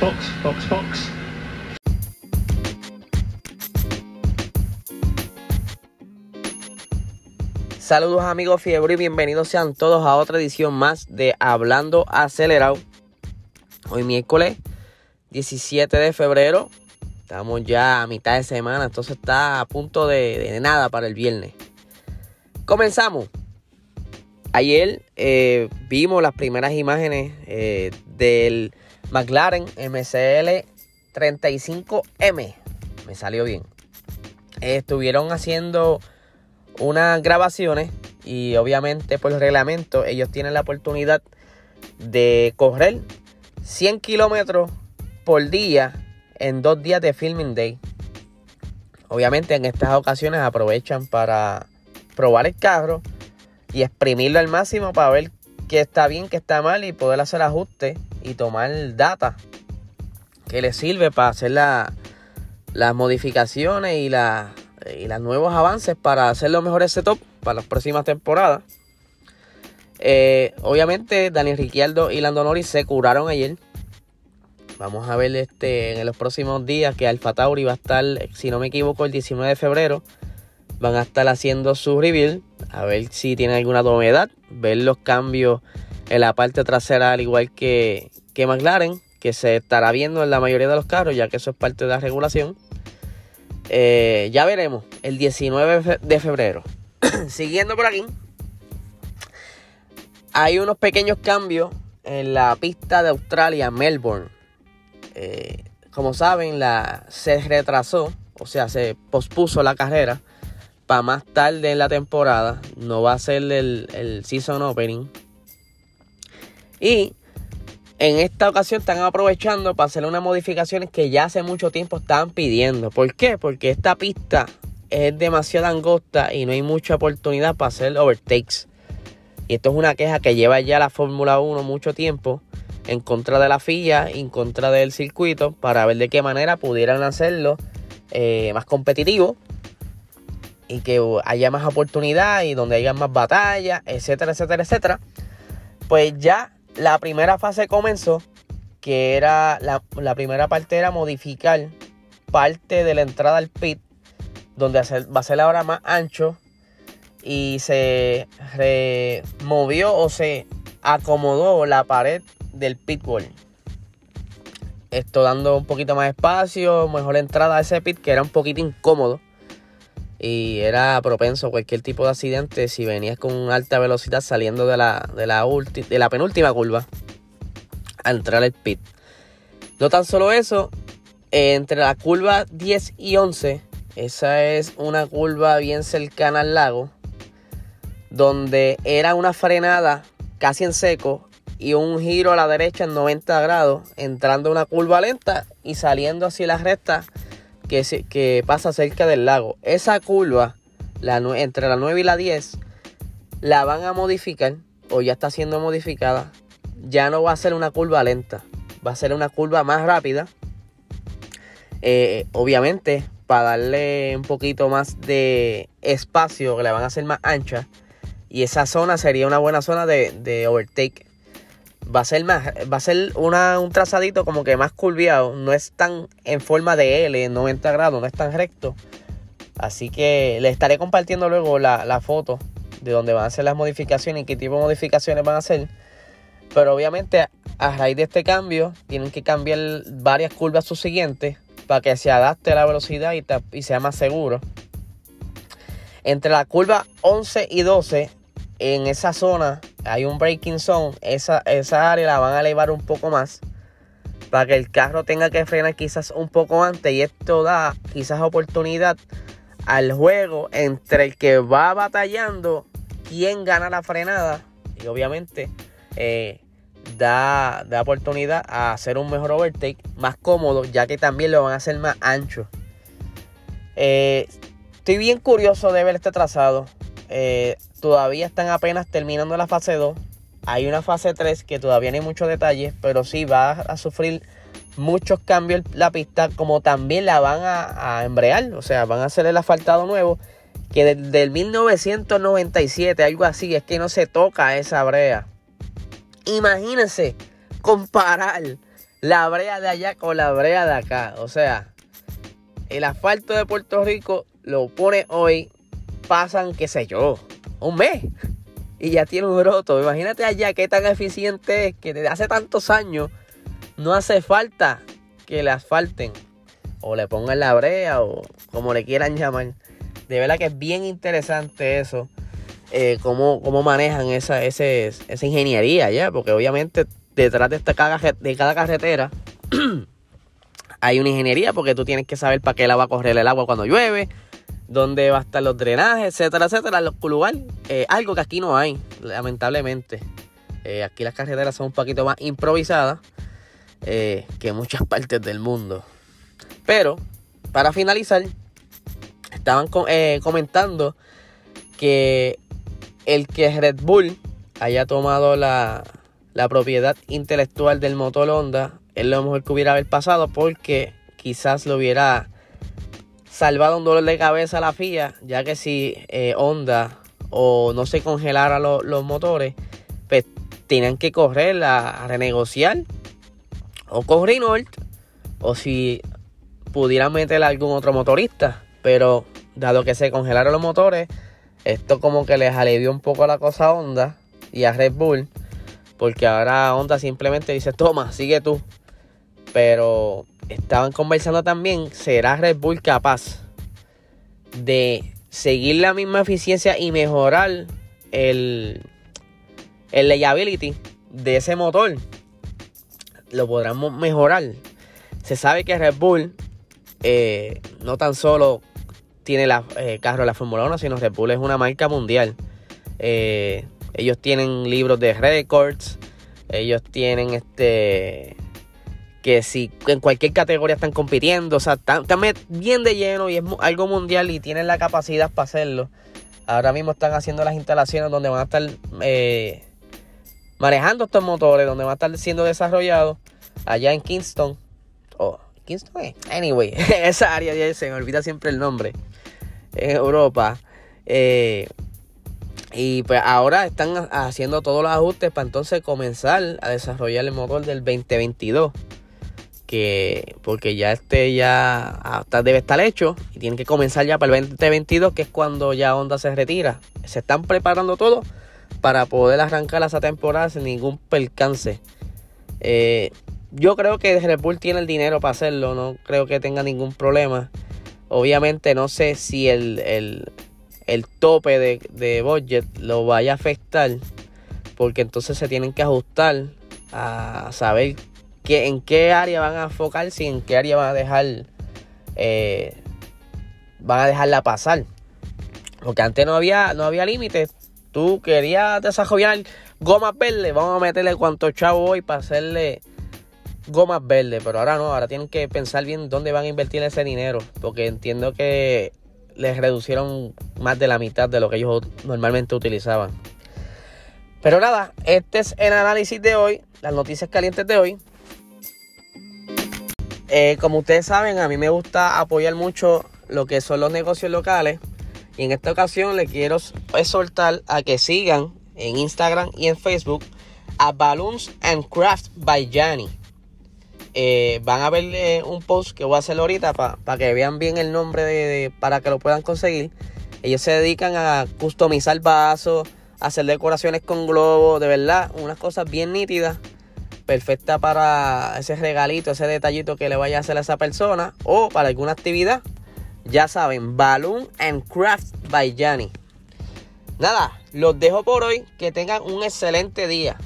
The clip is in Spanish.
Box, box, box. Saludos amigos Fiebre y bienvenidos sean todos a otra edición más de Hablando Acelerado. Hoy miércoles 17 de febrero. Estamos ya a mitad de semana, entonces está a punto de, de nada para el viernes. Comenzamos. Ayer eh, vimos las primeras imágenes eh, del McLaren MCL 35M. Me salió bien. estuvieron haciendo unas grabaciones y obviamente por el reglamento ellos tienen la oportunidad de correr 100 kilómetros por día en dos días de filming day. Obviamente en estas ocasiones aprovechan para probar el carro y exprimirlo al máximo para ver qué está bien, qué está mal y poder hacer ajustes y tomar data que les sirve para hacer las modificaciones y, los nuevos avances para hacer los mejores setup para las próximas temporadas. Eh, obviamente Daniel Ricciardo y Lando Norris se curaron ayer. Vamos a ver este en los próximos días que Alfa Tauri va a estar, si no me equivoco, el 19 de febrero. Van a estar haciendo su reveal. A ver si tienen alguna novedad. Ver los cambios en la parte trasera, al igual que, que McLaren. Que se estará viendo en la mayoría de los carros, ya que eso es parte de la regulación. Eh, ya veremos el 19 de febrero. Siguiendo por aquí. Hay unos pequeños cambios en la pista de Australia, Melbourne. Eh, como saben, la, se retrasó, o sea, se pospuso la carrera para más tarde en la temporada. No va a ser el, el season opening. Y en esta ocasión están aprovechando para hacer unas modificaciones que ya hace mucho tiempo estaban pidiendo. ¿Por qué? Porque esta pista es demasiado angosta y no hay mucha oportunidad para hacer overtakes. Y esto es una queja que lleva ya la Fórmula 1 mucho tiempo en contra de la FIA, en contra del circuito, para ver de qué manera pudieran hacerlo eh, más competitivo y que haya más oportunidad y donde haya más batallas, etcétera, etcétera, etcétera. Pues ya la primera fase comenzó, que era la, primera parte era modificar parte de la entrada al pit, donde va a ser ahora más ancho y se removió o se acomodó la pared del pit. Esto dando un poquito más espacio, mejor entrada a ese pit que era un poquito incómodo y era propenso a cualquier tipo de accidente si venías con alta velocidad saliendo de la, de la, penúltima curva a entrar al pit. No tan solo eso, entre la curva 10 y 11, esa es una curva bien cercana al lago, donde era una frenada casi en seco y un giro a la derecha en 90 grados, entrando una curva lenta y saliendo así la recta que, pasa cerca del lago. Esa curva, la, entre la 9 y la 10, la van a modificar o ya está siendo modificada. Ya no va a ser una curva lenta, va a ser una curva más rápida. Eh, obviamente, para darle un poquito más de espacio, la van a hacer más ancha. Y esa zona sería una buena zona de overtake va a ser más, va a ser un trazadito como que más curviado, no es tan en forma de L, en 90 grados, no es tan recto. Así que les estaré compartiendo luego la, foto de donde van a hacer las modificaciones y qué tipo de modificaciones van a hacer. Pero obviamente a raíz de este cambio tienen que cambiar varias curvas subsiguientes para que se adapte a la velocidad y, y sea más seguro. Entre la curva 11 y 12 en esa zona hay un braking zone, esa, esa área la van a elevar un poco más para que el carro tenga que frenar quizás un poco antes y esto da quizás oportunidad al juego entre el que va batallando quién gana la frenada y obviamente eh, da, da, oportunidad a hacer un mejor overtake más cómodo ya que también lo van a hacer más ancho. Eh, estoy bien curioso de ver este trazado. Eh, todavía están apenas terminando la fase 2. Hay una fase 3 que todavía no hay muchos detalles, pero sí va a sufrir muchos cambios la pista, como también la van a, embrear, o sea, van a hacer el asfaltado nuevo, que desde el 1997, algo así, es que no se toca esa brea. Imagínense comparar la brea de allá con la brea de acá. O sea, el asfalto de Puerto Rico lo pone hoy, pasan, qué sé yo, un mes. Y ya tiene un broto. Imagínate allá qué tan eficiente es que desde hace tantos años no hace falta que le asfalten. O le pongan la brea o como le quieran llamar. De verdad que es bien interesante eso. Eh, cómo, manejan esa, esa ingeniería ya. Porque obviamente detrás de, esta de cada carretera hay una ingeniería porque tú tienes que saber para qué la va a correr el agua cuando llueve, dónde va a estar los drenajes, etcétera, etcétera. Los lugar, eh, algo que aquí no hay, lamentablemente. Eh, aquí las carreteras son un poquito más improvisadas eh, que muchas partes del mundo. Pero, para finalizar, estaban comentando que el que Red Bull haya tomado la, la propiedad intelectual del motor Honda es lo mejor que hubiera haber pasado porque quizás lo hubiera salvado un dolor de cabeza a la FIA, ya que si eh, Honda o no se congelara los motores, pues tenían que correr a, renegociar o con Renault o si pudieran meter a algún otro motorista. Pero dado que se congelaron los motores, esto como que les alivió un poco la cosa a Honda y a Red Bull porque ahora Honda simplemente dice, toma, sigue tú. Pero estaban conversando también, ¿será Red Bull capaz de seguir la misma eficiencia y mejorar el, el de ese motor? Lo podrán mejorar. Se sabe que Red Bull eh, no tan solo tiene la, eh, carro de la Fórmula 1, sino Red Bull es una marca mundial. Eh, ellos tienen libros de récords. Ellos tienen este. Que si en cualquier categoría están compitiendo. O sea, están, bien de lleno y es algo mundial y tienen la capacidad para hacerlo. Ahora mismo están haciendo las instalaciones donde van a estar eh, manejando estos motores, donde van a estar siendo desarrollados allá en Kingston. Oh, Kingston, eh. anyway, esa área ya se me olvida siempre el nombre. En Europa. Eh, y pues ahora están haciendo todos los ajustes para entonces comenzar a desarrollar el motor del 2022. Que porque ya este ya hasta debe estar hecho y tienen que comenzar ya para el 2022, que es cuando ya Honda se retira. Se están preparando todo para poder arrancar esa temporada sin ningún percance. Eh, yo creo que Red Bull tiene el dinero para hacerlo, no creo que tenga ningún problema. Obviamente no sé si el el tope de, de budget lo vaya a afectar porque entonces se tienen que ajustar a saber en qué área van a enfocarse y en qué área van a dejar eh, van a dejarla pasar. Porque antes no había no había límites. Tú querías desarrollar gomas verdes. Vamos a meterle cuanto chavo hoy para hacerle gomas verdes. Pero ahora no ahora tienen que pensar bien dónde van a invertir ese dinero. Porque entiendo que les reducieron más de la mitad de lo que ellos normalmente utilizaban. Pero nada, este es el análisis de hoy, las noticias calientes de hoy. Eh, como ustedes saben, a mí me gusta apoyar mucho lo que son los negocios locales. Y en esta ocasión les quiero exhortar a que sigan en Instagram y en Facebook a Balloons and Craft by Johnny. Eh, van a ver un post que voy a hacer ahorita para que vean bien el nombre de, para que lo puedan conseguir. Ellos se dedican a customizar vasos, hacer decoraciones con globos, de verdad, unas cosas bien nítidas, perfecta para ese regalito, ese detallito que le vaya a hacer a esa persona o para alguna actividad. Ya saben, Balloon and Craft by Johnny. Nada, los dejo por hoy. Que tengan un excelente día.